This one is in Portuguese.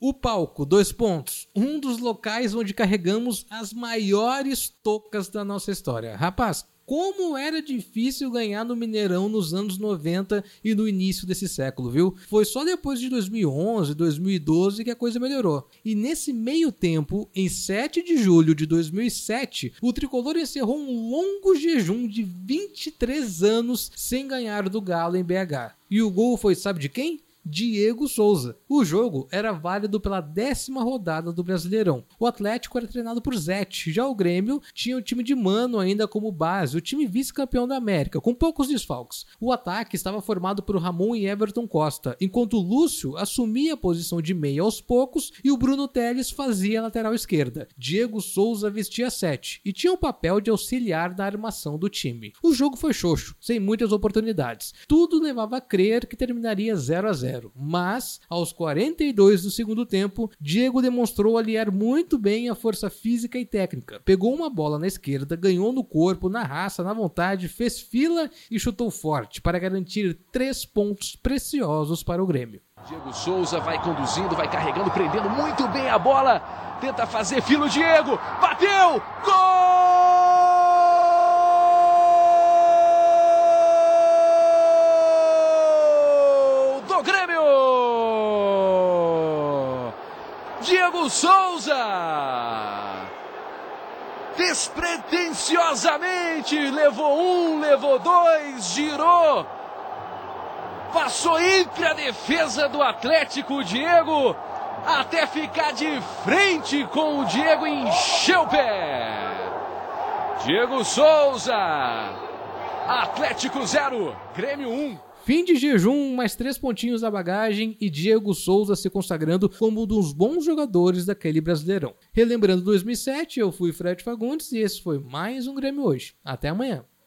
O palco, dois pontos. Um dos locais onde carregamos as maiores tocas da nossa história. Rapaz, como era difícil ganhar no Mineirão nos anos 90 e no início desse século, viu? Foi só depois de 2011, 2012 que a coisa melhorou. E nesse meio tempo, em 7 de julho de 2007, o tricolor encerrou um longo jejum de 23 anos sem ganhar do Galo em BH. E o gol foi, sabe de quem? Diego Souza. O jogo era válido pela décima rodada do Brasileirão. O Atlético era treinado por Zete, já o Grêmio tinha o time de Mano ainda como base, o time vice-campeão da América, com poucos desfalques. O ataque estava formado por Ramon e Everton Costa, enquanto o Lúcio assumia a posição de meia aos poucos e o Bruno Teles fazia a lateral esquerda. Diego Souza vestia 7 e tinha o papel de auxiliar na armação do time. O jogo foi xoxo, sem muitas oportunidades. Tudo levava a crer que terminaria 0 a 0 0. Mas, aos 42 do segundo tempo, Diego demonstrou aliar muito bem a força física e técnica. Pegou uma bola na esquerda, ganhou no corpo, na raça, na vontade, fez fila e chutou forte para garantir três pontos preciosos para o Grêmio. Diego Souza vai conduzindo, vai carregando, prendendo muito bem a bola. Tenta fazer filo Diego. Bateu! Gol! Diego Souza. Despretensiosamente levou um, levou dois, girou. Passou entre a defesa do Atlético, Diego, até ficar de frente com o Diego encheu o pé. Diego Souza. Atlético 0, Grêmio 1. Um. Fim de jejum, mais três pontinhos da bagagem e Diego Souza se consagrando como um dos bons jogadores daquele Brasileirão. Relembrando 2007, eu fui Fred Fagundes e esse foi mais um Grêmio hoje. Até amanhã.